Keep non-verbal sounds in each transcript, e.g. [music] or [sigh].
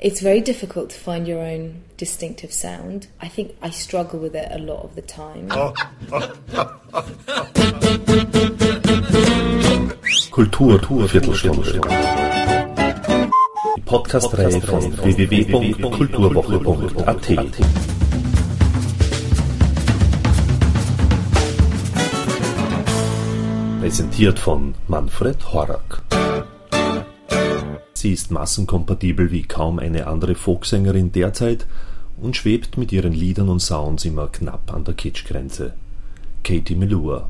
It's very difficult to find your own distinctive sound. I think I struggle with it a lot of the time. Kultur, Viertelstunde. Die Podcast-Reihe von www.kulturwoche.at. Präsentiert von Manfred Horak. Sie ist massenkompatibel wie kaum eine andere Folksängerin derzeit und schwebt mit ihren Liedern und Sounds immer knapp an der Kitschgrenze. Katie Melua.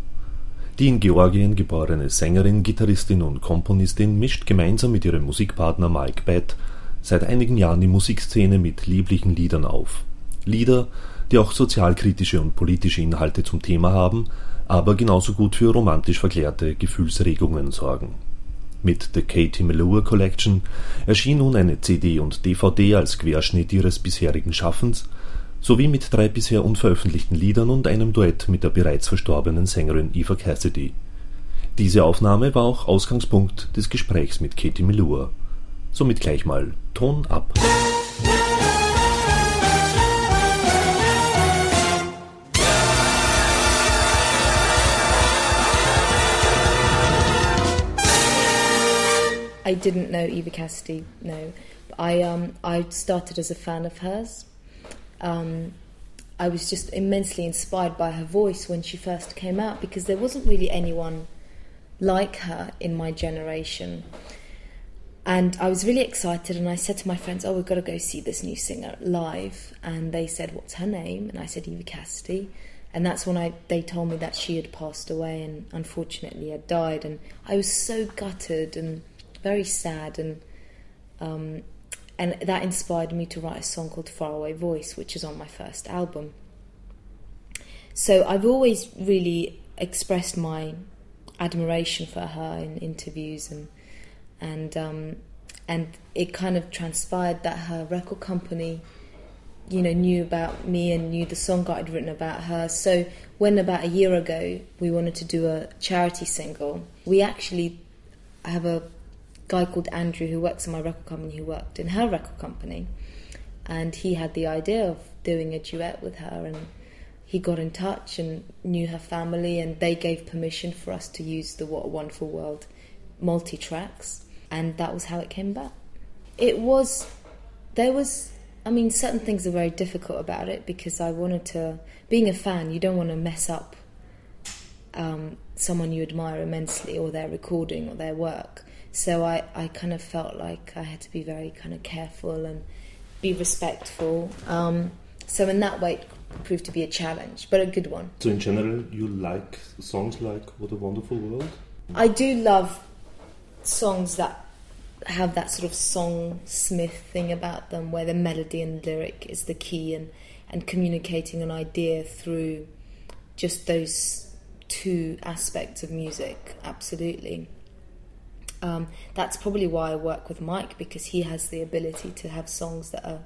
Die in Georgien geborene Sängerin, Gitarristin und Komponistin mischt gemeinsam mit ihrem Musikpartner Mike Bett seit einigen Jahren die Musikszene mit lieblichen Liedern auf. Lieder, die auch sozialkritische und politische Inhalte zum Thema haben, aber genauso gut für romantisch verklärte Gefühlsregungen sorgen. Mit The Katie Melua Collection erschien nun eine CD und DVD als Querschnitt ihres bisherigen Schaffens, sowie mit drei bisher unveröffentlichten Liedern und einem Duett mit der bereits verstorbenen Sängerin Eva Cassidy. Diese Aufnahme war auch Ausgangspunkt des Gesprächs mit Katie Melua. Somit gleich mal Ton ab. I didn't know Eva Cassidy. No, I um, I started as a fan of hers. Um, I was just immensely inspired by her voice when she first came out because there wasn't really anyone like her in my generation. And I was really excited, and I said to my friends, "Oh, we've got to go see this new singer live." And they said, "What's her name?" And I said, "Eva Cassidy." And that's when I they told me that she had passed away and unfortunately had died. And I was so gutted and very sad and um, and that inspired me to write a song called Faraway Voice, which is on my first album. So I've always really expressed my admiration for her in interviews and and um, and it kind of transpired that her record company you know knew about me and knew the song I'd written about her so when about a year ago we wanted to do a charity single we actually have a guy called Andrew who works in my record company who worked in her record company, and he had the idea of doing a duet with her, and he got in touch and knew her family, and they gave permission for us to use the What a Wonderful World multi tracks, and that was how it came about. It was there was. I mean, certain things are very difficult about it because I wanted to. Being a fan, you don't want to mess up um, someone you admire immensely or their recording or their work. So I, I kind of felt like I had to be very kind of careful and be respectful. Um, so in that way, it proved to be a challenge, but a good one. So in general, you like songs like "What a Wonderful World"? I do love songs that have that sort of song smith thing about them, where the melody and lyric is the key, and and communicating an idea through just those two aspects of music. Absolutely. Um, that's probably why I work with Mike because he has the ability to have songs that are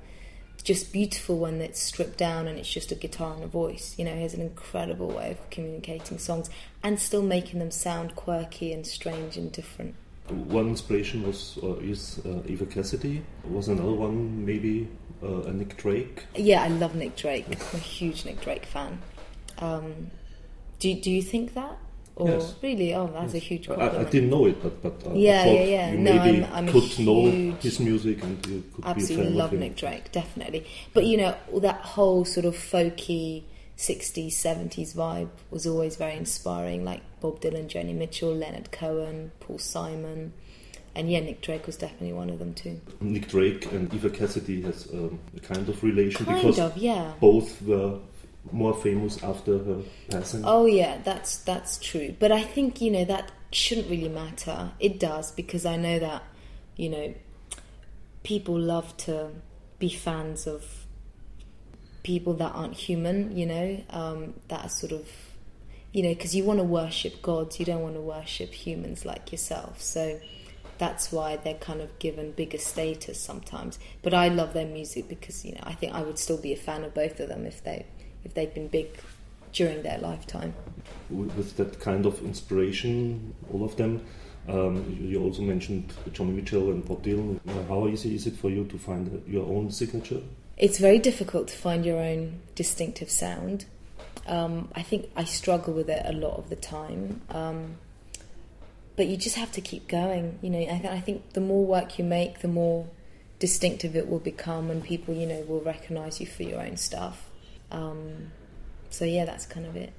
just beautiful when it's stripped down and it's just a guitar and a voice. You know, he has an incredible way of communicating songs and still making them sound quirky and strange and different. One inspiration was uh, is uh, Eva Cassidy. Was another one maybe uh, a Nick Drake? Yeah, I love Nick Drake. I'm a huge Nick Drake fan. Um, do do you think that? Or Yes. really? Oh, that's a huge I, compliment. I didn't know it, but but uh, Yeah, yeah, yeah. you No, maybe I'm- I'm could know his music and you could Absolutely be a fan love. Nick Drake, definitely. But you know, that whole sort of folky 60s, 70s vibe was always very inspiring, like Bob Dylan, Joni Mitchell, Leonard Cohen, Paul Simon. And yeah, Nick Drake was definitely one of them too. Nick Drake and Eva Cassidy has um, a kind of relation Kind because of, yeah. both were more famous after her passing. Oh yeah, that's that's true. But I think you know that shouldn't really matter. It does because I know that you know people love to be fans of people that aren't human. You know um, that sort of you know because you want to worship gods, you don't want to worship humans like yourself. So that's why they're kind of given bigger status sometimes. But I love their music because you know I think I would still be a fan of both of them if they if they'd been big during their lifetime. with, that kind of inspiration, all of them. Um, you also mentioned Joni Mitchell and Bob Dylan. How easy is it for you to find uh, your own signature? It's very difficult to find your own distinctive sound. Um, I think I struggle with it a lot of the time. Um, but you just have to keep going. You know, I, th- I, think the more work you make, the more distinctive it will become, and people, you know, will recognize you for your own stuff. Um, so yeah, that's kind of it.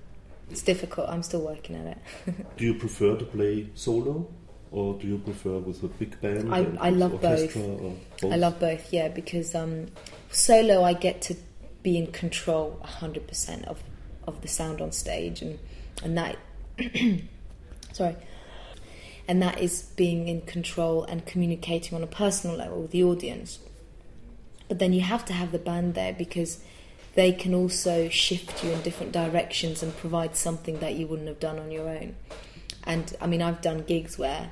It's difficult. I'm still working at it. [laughs] do you prefer to play solo, or do you prefer with a big band? I, I love both. both. I love both. Yeah, because um, solo I get to be in control 100% of of the sound on stage, and and that [clears throat] sorry, and that is being in control and communicating on a personal level with the audience. But then you have to have the band there because they can also shift you in different directions and provide something that you wouldn't have done on your own. And I mean, I've done gigs where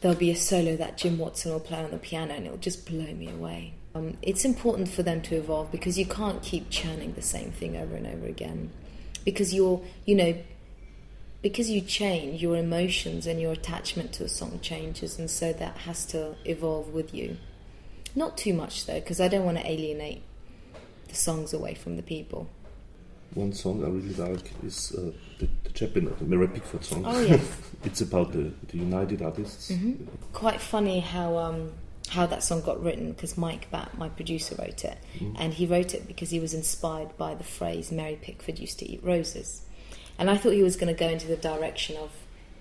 there'll be a solo that Jim Watson will play on the piano and it'll just blow me away. Um, it's important for them to evolve because you can't keep churning the same thing over and over again. Because you're, you know, because you change, your emotions and your attachment to a song changes, and so that has to evolve with you. Not too much though, because I don't want to alienate the songs away from the people. One song I really like is uh, the, the Chaplin, the Mary Pickford song. Oh yes, [laughs] it's about the, the United Artists. Mm-hmm. Quite funny how um, how that song got written because Mike Batt, my producer, wrote it, mm. and he wrote it because he was inspired by the phrase "Mary Pickford used to eat roses," and I thought he was going to go into the direction of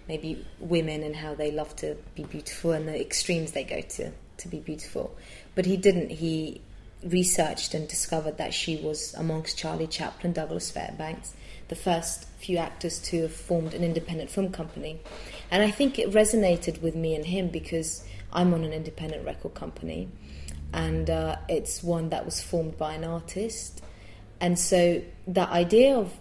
maybe women and how they love to be beautiful and the extremes they go to to be beautiful, but he didn't. He researched and discovered that she was amongst Charlie Chaplin, Douglas Fairbanks, the first few actors to have formed an independent film company. And I think it resonated with me and him because I'm on an independent record company, and uh, it's one that was formed by an artist. And so that idea of,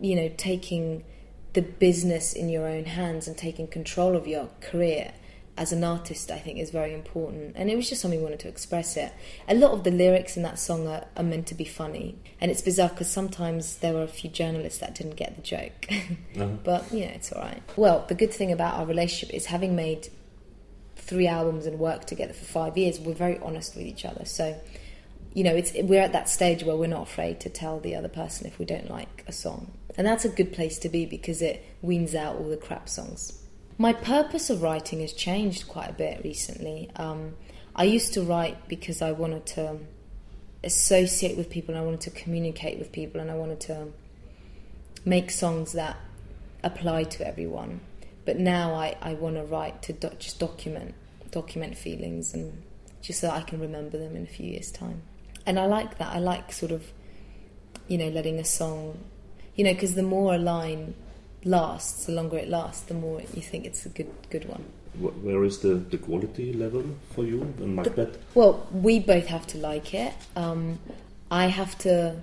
you know, taking the business in your own hands and taking control of your career as an artist, I think is very important. And it was just something we wanted to express it. A lot of the lyrics in that song are, are meant to be funny. And it's bizarre because sometimes there were a few journalists that didn't get the joke. [laughs] uh-huh. But, you know, it's all right. Well, the good thing about our relationship is having made three albums and worked together for five years, we're very honest with each other. So, you know, it's we're at that stage where we're not afraid to tell the other person if we don't like a song. And that's a good place to be because it weans out all the crap songs. My purpose of writing has changed quite a bit recently. Um, I used to write because I wanted to associate with people and I wanted to communicate with people and I wanted to make songs that apply to everyone. But now I, I want to write to do- just document document feelings and just so I can remember them in a few years' time. And I like that. I like sort of, you know, letting a song, you know, because the more a line lasts, the longer it lasts, the more you think it's a good good one. Where is the, the quality level for you and Mike Batt? Well, we both have to like it. Um, I have to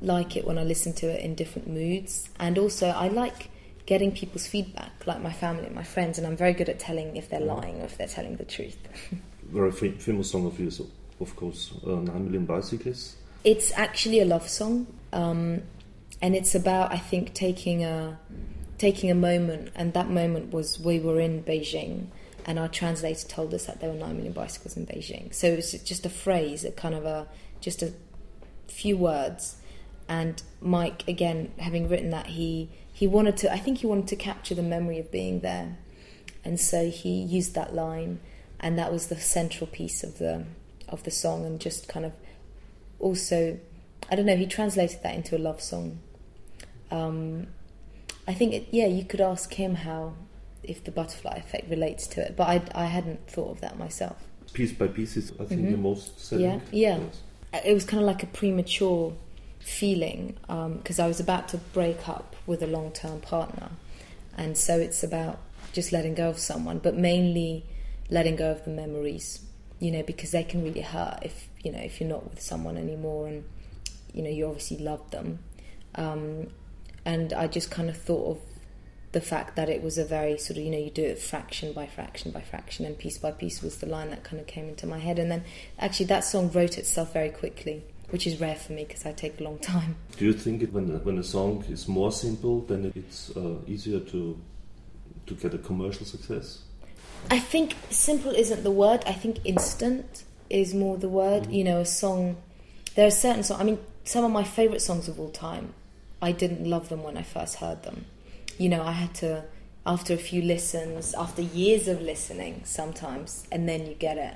like it when I listen to it in different moods, and also I like getting people's feedback, like my family and my friends, and I'm very good at telling if they're lying or if they're telling the truth. [laughs] very famous song of yours, of course, uh, Nine Million Bicycles. It's actually a love song, um, and it's about I think taking a taking a moment, and that moment was we were in Beijing, and our translator told us that there were nine million bicycles in Beijing. So it was just a phrase, a kind of a just a few words, and Mike again having written that he he wanted to, I think he wanted to capture the memory of being there. And so he used that line, and that was the central piece of the of the song, and just kind of also, I don't know, he translated that into a love song. Um, I think, it, yeah, you could ask him how, if the butterfly effect relates to it, but I, I hadn't thought of that myself. Piece by piece is, I think, mm-hmm. the most selling. Yeah, yeah. Yes. It was kind of like a premature feeling because um, I was about to break up with a long term partner. And so it's about just letting go of someone, but mainly letting go of the memories, you know, because they can really hurt if, you know, if you're not with someone anymore and, you know, you obviously love them. Um, and I just kind of thought of the fact that it was a very sort of, you know, you do it fraction by fraction by fraction, and piece by piece was the line that kind of came into my head. And then actually that song wrote itself very quickly which is rare for me because I take a long time. [laughs] Do you think it, when when a song is more simple, then it's uh, easier to to get a commercial success? I think simple isn't the word. I think instant is more the word. You know, a song. There are certain songs. I mean, some of my favorite songs of all time. I didn't love them when I first heard them. You know, I had to after a few listens, after years of listening, sometimes, and then you get it.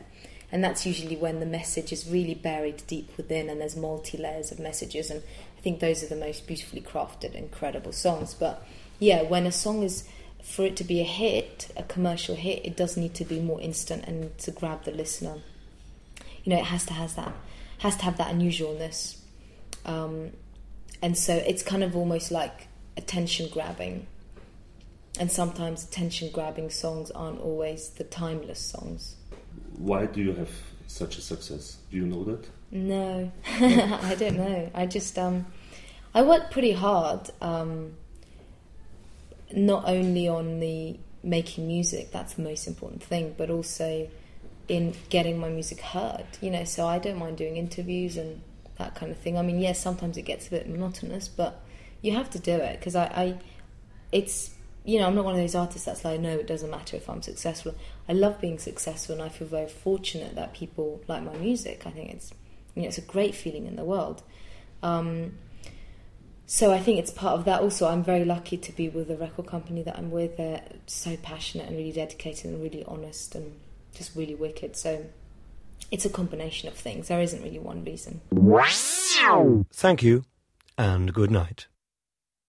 And that's usually when the message is really buried deep within, and there's multi layers of messages. And I think those are the most beautifully crafted, incredible songs. But yeah, when a song is for it to be a hit, a commercial hit, it does need to be more instant and to grab the listener. You know, it has to has that has to have that unusualness, um, and so it's kind of almost like attention grabbing. And sometimes attention grabbing songs aren't always the timeless songs. Why do you have such a success? Do you know that? No, [laughs] I don't know. I just um, I work pretty hard. Um, not only on the making music, that's the most important thing, but also in getting my music heard. You know, so I don't mind doing interviews and that kind of thing. I mean, yes, sometimes it gets a bit monotonous, but you have to do it because I, I, it's you know, I'm not one of those artists that's like, no, it doesn't matter if I'm successful. I love being successful, and I feel very fortunate that people like my music. I think it's, you know, it's a great feeling in the world. Um, so I think it's part of that. Also, I'm very lucky to be with the record company that I'm with. They're so passionate and really dedicated and really honest and just really wicked. So it's a combination of things. There isn't really one reason. Thank you, and good night.